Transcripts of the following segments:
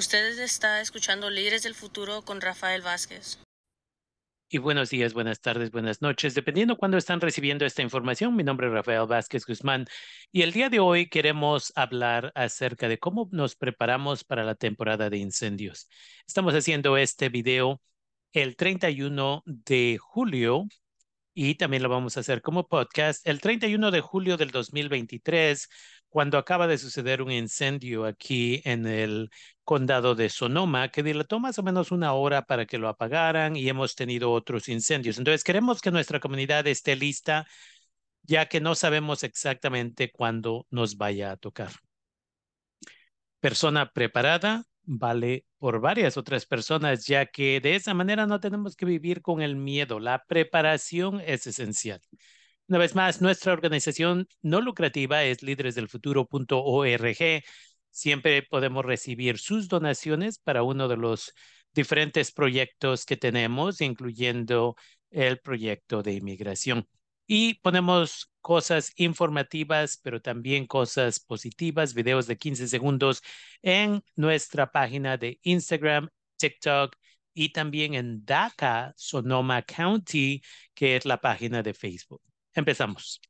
Ustedes está escuchando Líderes del Futuro con Rafael Vázquez. Y buenos días, buenas tardes, buenas noches, dependiendo cuándo están recibiendo esta información. Mi nombre es Rafael Vázquez Guzmán y el día de hoy queremos hablar acerca de cómo nos preparamos para la temporada de incendios. Estamos haciendo este video el 31 de julio y también lo vamos a hacer como podcast el 31 de julio del 2023 cuando acaba de suceder un incendio aquí en el condado de Sonoma, que dilató más o menos una hora para que lo apagaran y hemos tenido otros incendios. Entonces, queremos que nuestra comunidad esté lista, ya que no sabemos exactamente cuándo nos vaya a tocar. Persona preparada vale por varias otras personas, ya que de esa manera no tenemos que vivir con el miedo. La preparación es esencial. Una vez más, nuestra organización no lucrativa es líderesdelfuturo.org. Siempre podemos recibir sus donaciones para uno de los diferentes proyectos que tenemos, incluyendo el proyecto de inmigración. Y ponemos cosas informativas, pero también cosas positivas, videos de 15 segundos en nuestra página de Instagram, TikTok y también en DACA, Sonoma County, que es la página de Facebook. Empezamos.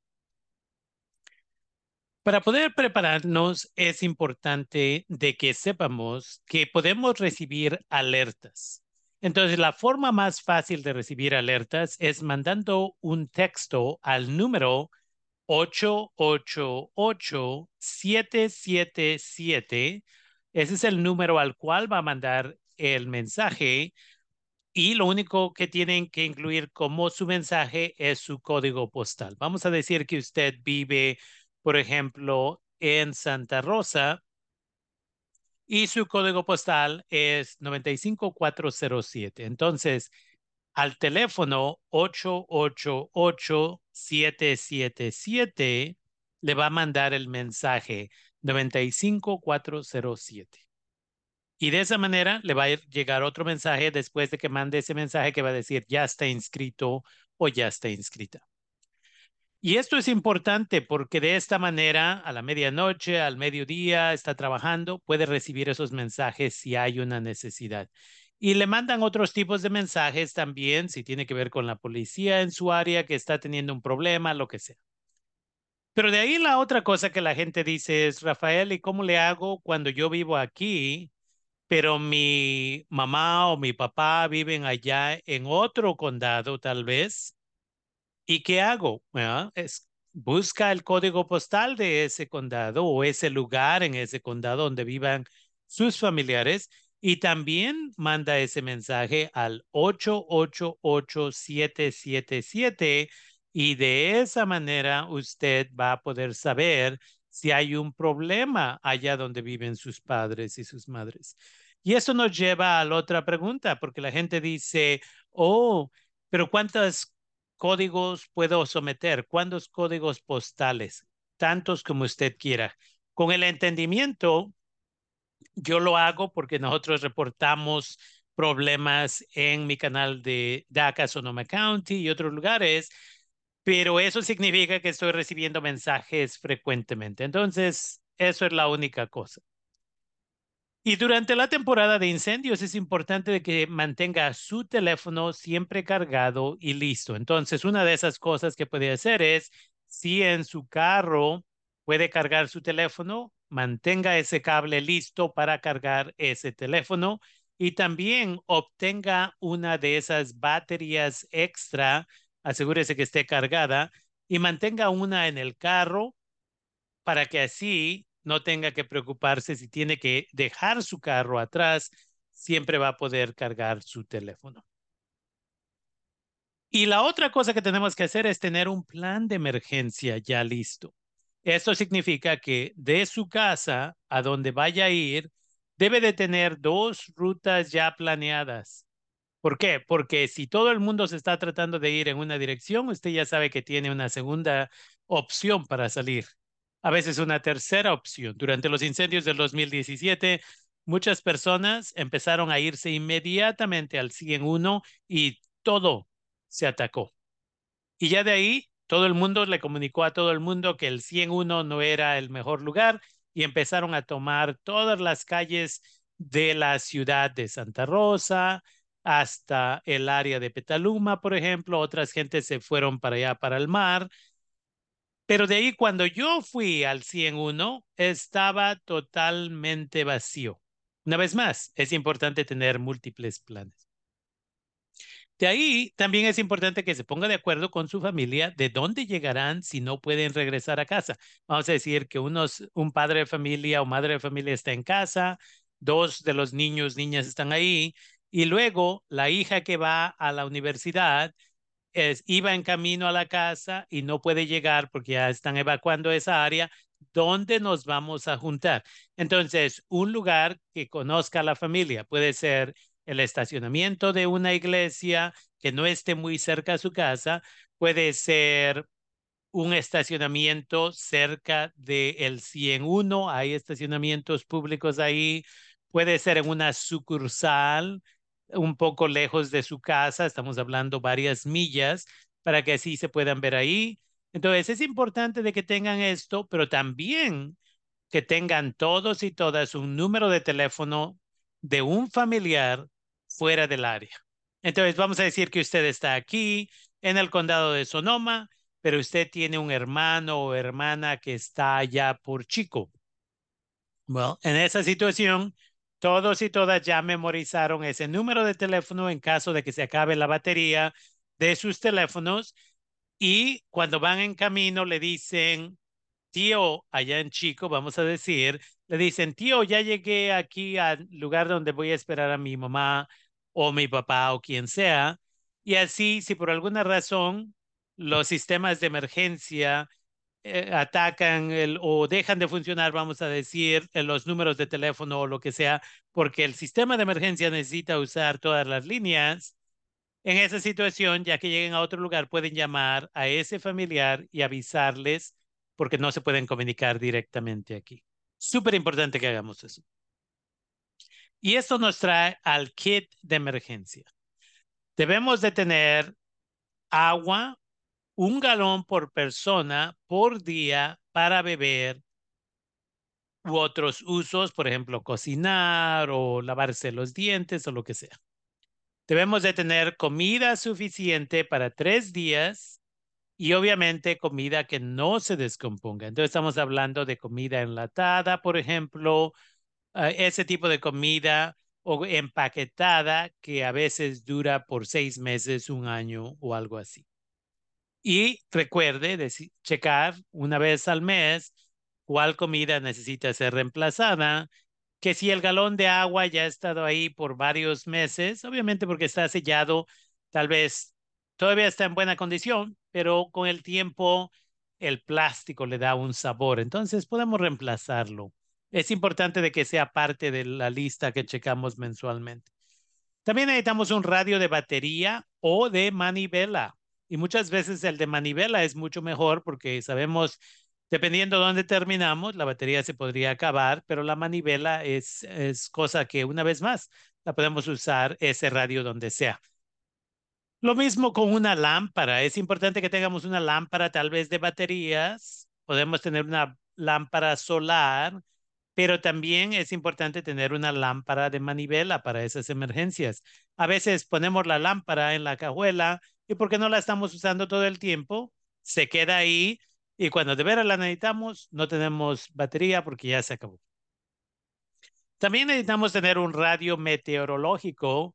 Para poder prepararnos es importante de que sepamos que podemos recibir alertas. Entonces, la forma más fácil de recibir alertas es mandando un texto al número 888-777. Ese es el número al cual va a mandar el mensaje y lo único que tienen que incluir como su mensaje es su código postal. Vamos a decir que usted vive, por ejemplo, en Santa Rosa y su código postal es 95407. Entonces, al teléfono 888-777 le va a mandar el mensaje 95407. Y de esa manera le va a llegar otro mensaje después de que mande ese mensaje que va a decir ya está inscrito o ya está inscrita. Y esto es importante porque de esta manera, a la medianoche, al mediodía, está trabajando, puede recibir esos mensajes si hay una necesidad. Y le mandan otros tipos de mensajes también, si tiene que ver con la policía en su área que está teniendo un problema, lo que sea. Pero de ahí la otra cosa que la gente dice es, Rafael, ¿y cómo le hago cuando yo vivo aquí pero mi mamá o mi papá viven allá en otro condado tal vez. ¿Y qué hago? es, busca el código postal de ese condado o ese lugar en ese condado donde vivan sus familiares y también manda ese mensaje al 888777 y de esa manera usted va a poder saber si hay un problema allá donde viven sus padres y sus madres. Y eso nos lleva a la otra pregunta, porque la gente dice, oh, pero ¿cuántos códigos puedo someter? ¿Cuántos códigos postales? Tantos como usted quiera. Con el entendimiento, yo lo hago porque nosotros reportamos problemas en mi canal de DACA, Sonoma County y otros lugares, pero eso significa que estoy recibiendo mensajes frecuentemente. Entonces, eso es la única cosa. Y durante la temporada de incendios es importante que mantenga su teléfono siempre cargado y listo. Entonces, una de esas cosas que puede hacer es, si en su carro puede cargar su teléfono, mantenga ese cable listo para cargar ese teléfono y también obtenga una de esas baterías extra, asegúrese que esté cargada y mantenga una en el carro para que así no tenga que preocuparse si tiene que dejar su carro atrás, siempre va a poder cargar su teléfono. Y la otra cosa que tenemos que hacer es tener un plan de emergencia ya listo. Esto significa que de su casa a donde vaya a ir, debe de tener dos rutas ya planeadas. ¿Por qué? Porque si todo el mundo se está tratando de ir en una dirección, usted ya sabe que tiene una segunda opción para salir a veces una tercera opción. Durante los incendios del 2017, muchas personas empezaron a irse inmediatamente al 101 y todo se atacó. Y ya de ahí, todo el mundo le comunicó a todo el mundo que el 101 no era el mejor lugar y empezaron a tomar todas las calles de la ciudad de Santa Rosa hasta el área de Petaluma, por ejemplo. Otras gentes se fueron para allá, para el mar. Pero de ahí, cuando yo fui al 101, estaba totalmente vacío. Una vez más, es importante tener múltiples planes. De ahí también es importante que se ponga de acuerdo con su familia de dónde llegarán si no pueden regresar a casa. Vamos a decir que unos, un padre de familia o madre de familia está en casa, dos de los niños, niñas están ahí, y luego la hija que va a la universidad es, iba en camino a la casa y no puede llegar porque ya están evacuando esa área. ¿Dónde nos vamos a juntar? Entonces, un lugar que conozca a la familia puede ser el estacionamiento de una iglesia que no esté muy cerca a su casa, puede ser un estacionamiento cerca del el 101, hay estacionamientos públicos ahí, puede ser en una sucursal un poco lejos de su casa, estamos hablando varias millas, para que así se puedan ver ahí. Entonces es importante de que tengan esto, pero también que tengan todos y todas un número de teléfono de un familiar fuera del área. Entonces vamos a decir que usted está aquí en el condado de Sonoma, pero usted tiene un hermano o hermana que está allá por Chico. Bueno, en esa situación, todos y todas ya memorizaron ese número de teléfono en caso de que se acabe la batería de sus teléfonos y cuando van en camino le dicen, tío, allá en Chico, vamos a decir, le dicen, tío, ya llegué aquí al lugar donde voy a esperar a mi mamá o mi papá o quien sea. Y así, si por alguna razón los sistemas de emergencia eh, atacan el, o dejan de funcionar, vamos a decir, los números de teléfono o lo que sea, porque el sistema de emergencia necesita usar todas las líneas. En esa situación, ya que lleguen a otro lugar, pueden llamar a ese familiar y avisarles porque no se pueden comunicar directamente aquí. Súper importante que hagamos eso. Y esto nos trae al kit de emergencia. Debemos de tener agua un galón por persona por día para beber u otros usos, por ejemplo, cocinar o lavarse los dientes o lo que sea. Debemos de tener comida suficiente para tres días y obviamente comida que no se descomponga. Entonces estamos hablando de comida enlatada, por ejemplo, ah, ese tipo de comida o empaquetada que a veces dura por seis meses, un año o algo así. Y recuerde checar una vez al mes cuál comida necesita ser reemplazada, que si el galón de agua ya ha estado ahí por varios meses, obviamente porque está sellado, tal vez todavía está en buena condición, pero con el tiempo el plástico le da un sabor, entonces podemos reemplazarlo. Es importante de que sea parte de la lista que checamos mensualmente. También necesitamos un radio de batería o de manivela y muchas veces el de manivela es mucho mejor porque sabemos, dependiendo de dónde terminamos, la batería se podría acabar, pero la manivela es, es cosa que una vez más la podemos usar ese radio donde sea. Lo mismo con una lámpara. Es importante que tengamos una lámpara tal vez de baterías. Podemos tener una lámpara solar, pero también es importante tener una lámpara de manivela para esas emergencias. A veces ponemos la lámpara en la cajuela y porque no la estamos usando todo el tiempo, se queda ahí y cuando de veras la necesitamos, no tenemos batería porque ya se acabó. También necesitamos tener un radio meteorológico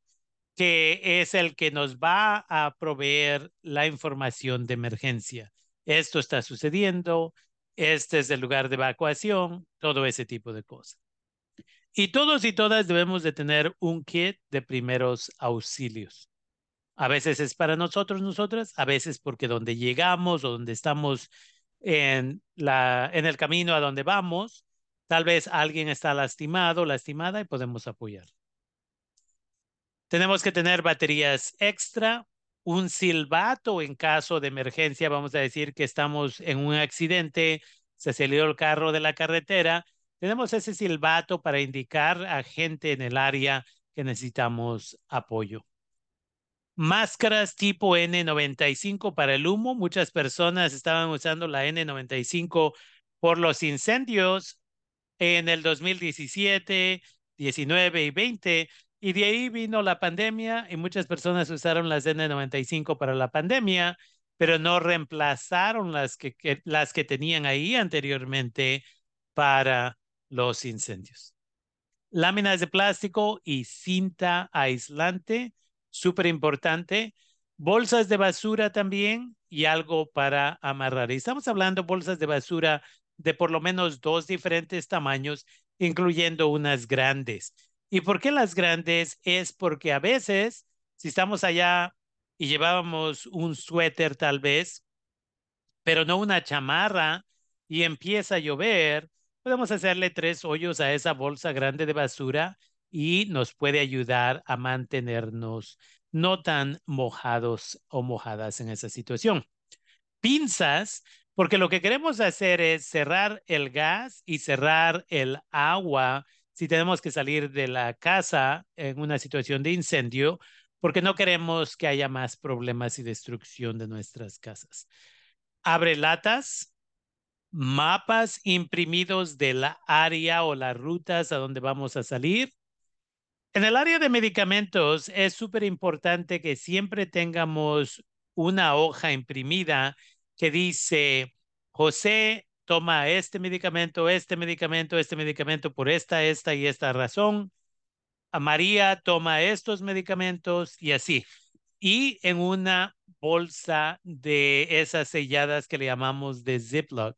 que es el que nos va a proveer la información de emergencia. Esto está sucediendo, este es el lugar de evacuación, todo ese tipo de cosas. Y todos y todas debemos de tener un kit de primeros auxilios. A veces es para nosotros, nosotras, a veces porque donde llegamos o donde estamos en, la, en el camino a donde vamos, tal vez alguien está lastimado, lastimada y podemos apoyar. Tenemos que tener baterías extra, un silbato en caso de emergencia, vamos a decir que estamos en un accidente, se salió el carro de la carretera, tenemos ese silbato para indicar a gente en el área que necesitamos apoyo. Máscaras tipo N95 para el humo. Muchas personas estaban usando la N95 por los incendios en el 2017 19 y 20, y de ahí vino la pandemia y muchas personas usaron las N95 para la pandemia, pero no reemplazaron las que, las que tenían ahí anteriormente para los incendios. Láminas de plástico y cinta aislante, súper importante. Bolsas de basura también y algo para amarrar. Estamos hablando bolsas de basura de por lo menos dos diferentes tamaños, incluyendo unas grandes. ¿Y por qué las grandes? Es porque a veces, si estamos allá y llevábamos un suéter tal vez, pero no una chamarra, y empieza a llover, podemos hacerle tres hoyos a esa bolsa grande de basura y nos puede ayudar a mantenernos no tan mojados o mojadas en esa situación. Pinzas, porque lo que queremos hacer es cerrar el gas y cerrar el agua si tenemos que salir de la casa en una situación de incendio, porque no queremos que haya más problemas y destrucción de nuestras casas. Abre latas, mapas imprimidos de la área o las rutas a donde vamos a salir. En el área de medicamentos es súper importante que siempre tengamos una hoja imprimida que dice, José toma este medicamento, este medicamento, este medicamento por esta, esta y esta razón. A María toma estos medicamentos y así. Y en una bolsa de esas selladas que le llamamos de Ziploc.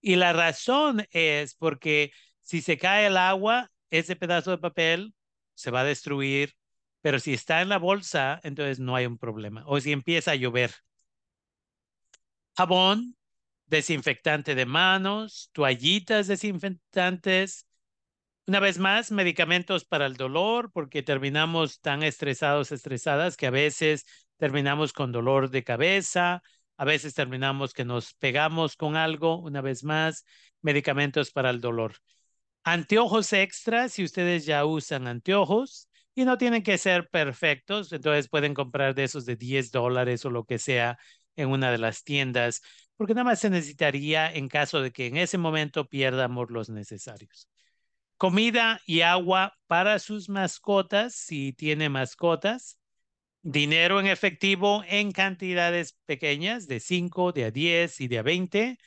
Y la razón es porque si se cae el agua, ese pedazo de papel se va a destruir, pero si está en la bolsa, entonces no hay un problema. O si empieza a llover. Jabón, desinfectante de manos, toallitas desinfectantes. Una vez más, medicamentos para el dolor, porque terminamos tan estresados, estresadas, que a veces terminamos con dolor de cabeza, a veces terminamos que nos pegamos con algo, una vez más, medicamentos para el dolor. Anteojos extra, si ustedes ya usan anteojos y no tienen que ser perfectos, entonces pueden comprar de esos de 10 dólares o lo que sea en una de las tiendas, porque nada más se necesitaría en caso de que en ese momento pierdamos los necesarios. Comida y agua para sus mascotas, si tiene mascotas dinero en efectivo en cantidades pequeñas, de 5, de a 10 y de a 20.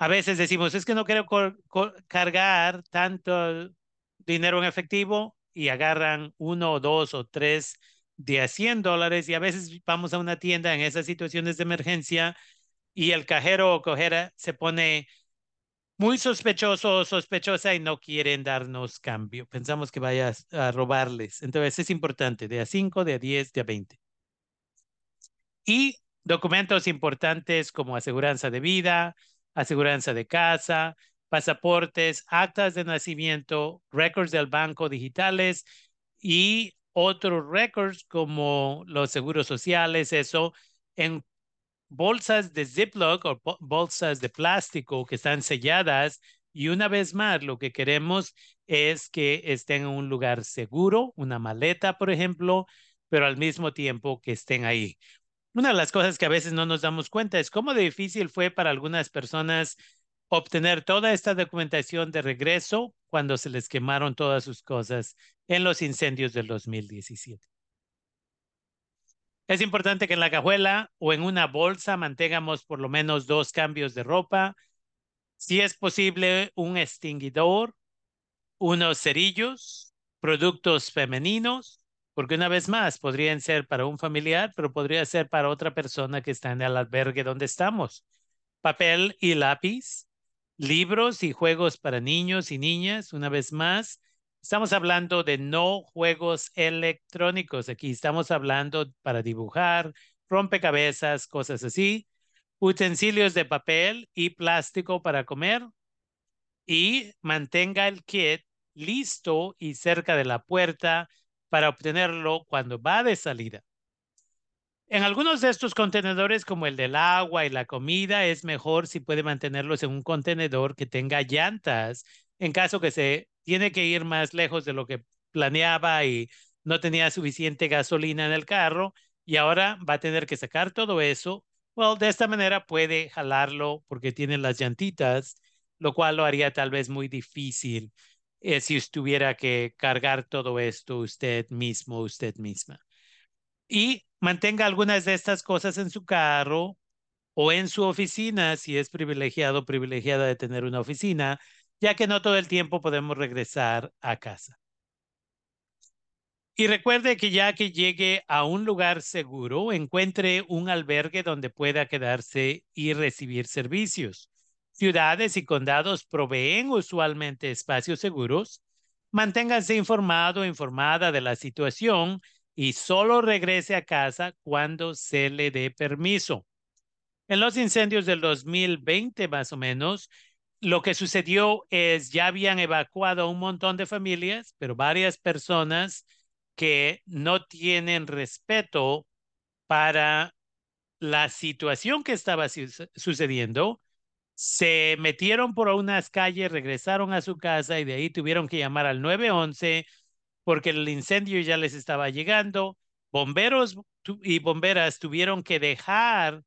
A veces decimos, es que no quiero cargar tanto dinero en efectivo y agarran uno o dos o tres de a 100 dólares y a veces vamos a una tienda en esas situaciones de emergencia y el cajero o cojera se pone muy sospechoso o sospechosa y no quieren darnos cambio. Pensamos que vaya a robarles. Entonces es importante, de a 5, de a 10, de a 20. Y documentos importantes como aseguranza de vida, aseguranza de casa, pasaportes, actas de nacimiento, récords del banco digitales y otros récords como los seguros sociales, eso en bolsas de Ziploc o bolsas de plástico que están selladas y una vez más lo que queremos es que estén en un lugar seguro, una maleta, por ejemplo, pero al mismo tiempo que estén ahí. Una de las cosas que a veces no nos damos cuenta es cómo difícil fue para algunas personas obtener toda esta documentación de regreso cuando se les quemaron todas sus cosas en los incendios del 2017. Es importante que en la cajuela o en una bolsa mantengamos por lo menos dos cambios de ropa. Si es posible, un extinguidor, unos cerillos, productos femeninos, porque una vez más podrían ser para un familiar, pero podría ser para otra persona que está en el albergue donde estamos. Papel y lápiz, libros y juegos para niños y niñas, una vez más, Estamos hablando de no juegos electrónicos. Aquí estamos hablando para dibujar, rompecabezas, cosas así. Utensilios de papel y plástico para comer. Y mantenga el kit listo y cerca de la puerta para obtenerlo cuando va de salida. En algunos de estos contenedores, como el del agua y la comida, es mejor si puede mantenerlos en un contenedor que tenga llantas en caso que se tiene que ir más lejos de lo que planeaba y no tenía suficiente gasolina en el carro y ahora va a tener que sacar todo eso. Well, de esta manera puede jalarlo porque tiene las llantitas, lo cual lo haría tal vez muy difícil eh, si estuviera que cargar todo esto usted mismo, usted misma. Y mantenga algunas de estas cosas en su carro o en su oficina, si es privilegiado, privilegiada de tener una oficina, ya que no todo el tiempo podemos regresar a casa. Y recuerde que ya que llegue a un lugar seguro, encuentre un albergue donde pueda quedarse y recibir servicios. Ciudades y condados proveen usualmente espacios seguros. Manténgase informado o informada de la situación y solo regrese a casa cuando se le dé permiso. En los incendios del 2020, más o menos, lo que sucedió es ya habían evacuado a un montón de familias, pero varias personas que no tienen respeto para la situación que estaba sucediendo, se metieron por unas calles, regresaron a su casa y de ahí tuvieron que llamar al 911 porque el incendio ya les estaba llegando. Bomberos y bomberas tuvieron que dejar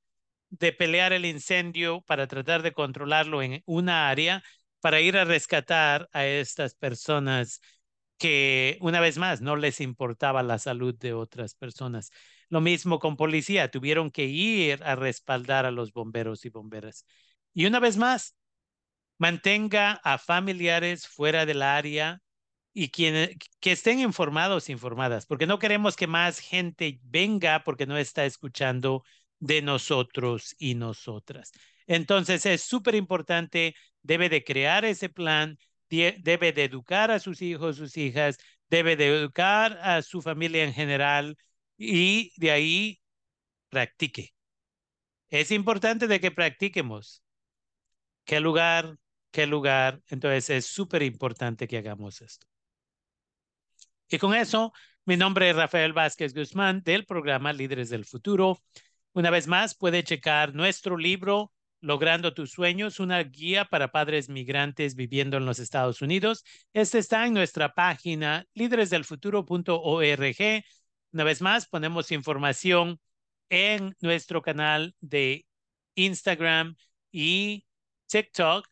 de pelear el incendio para tratar de controlarlo en una área para ir a rescatar a estas personas que una vez más no les importaba la salud de otras personas. Lo mismo con policía, tuvieron que ir a respaldar a los bomberos y bomberas. Y una vez más, mantenga a familiares fuera del área y que estén informados, informadas, porque no queremos que más gente venga porque no está escuchando de nosotros y nosotras. Entonces es súper importante, debe de crear ese plan, debe de educar a sus hijos, sus hijas, debe de educar a su familia en general y de ahí practique. Es importante de que practiquemos. ¿Qué lugar? ¿Qué lugar? Entonces es súper importante que hagamos esto. Y con eso, mi nombre es Rafael Vázquez Guzmán del programa Líderes del Futuro. Una vez más, puede checar nuestro libro Logrando tus sueños, una guía para padres migrantes viviendo en los Estados Unidos. Este está en nuestra página líderesdelfuturo.org. Una vez más, ponemos información en nuestro canal de Instagram y TikTok,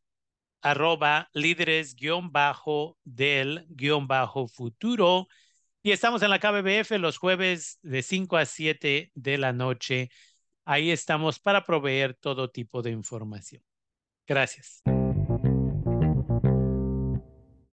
arroba líderes guion bajo del guion bajo futuro. Y estamos en la KBBF los jueves de 5 a 7 de la noche. Ahí estamos para proveer todo tipo de información. Gracias.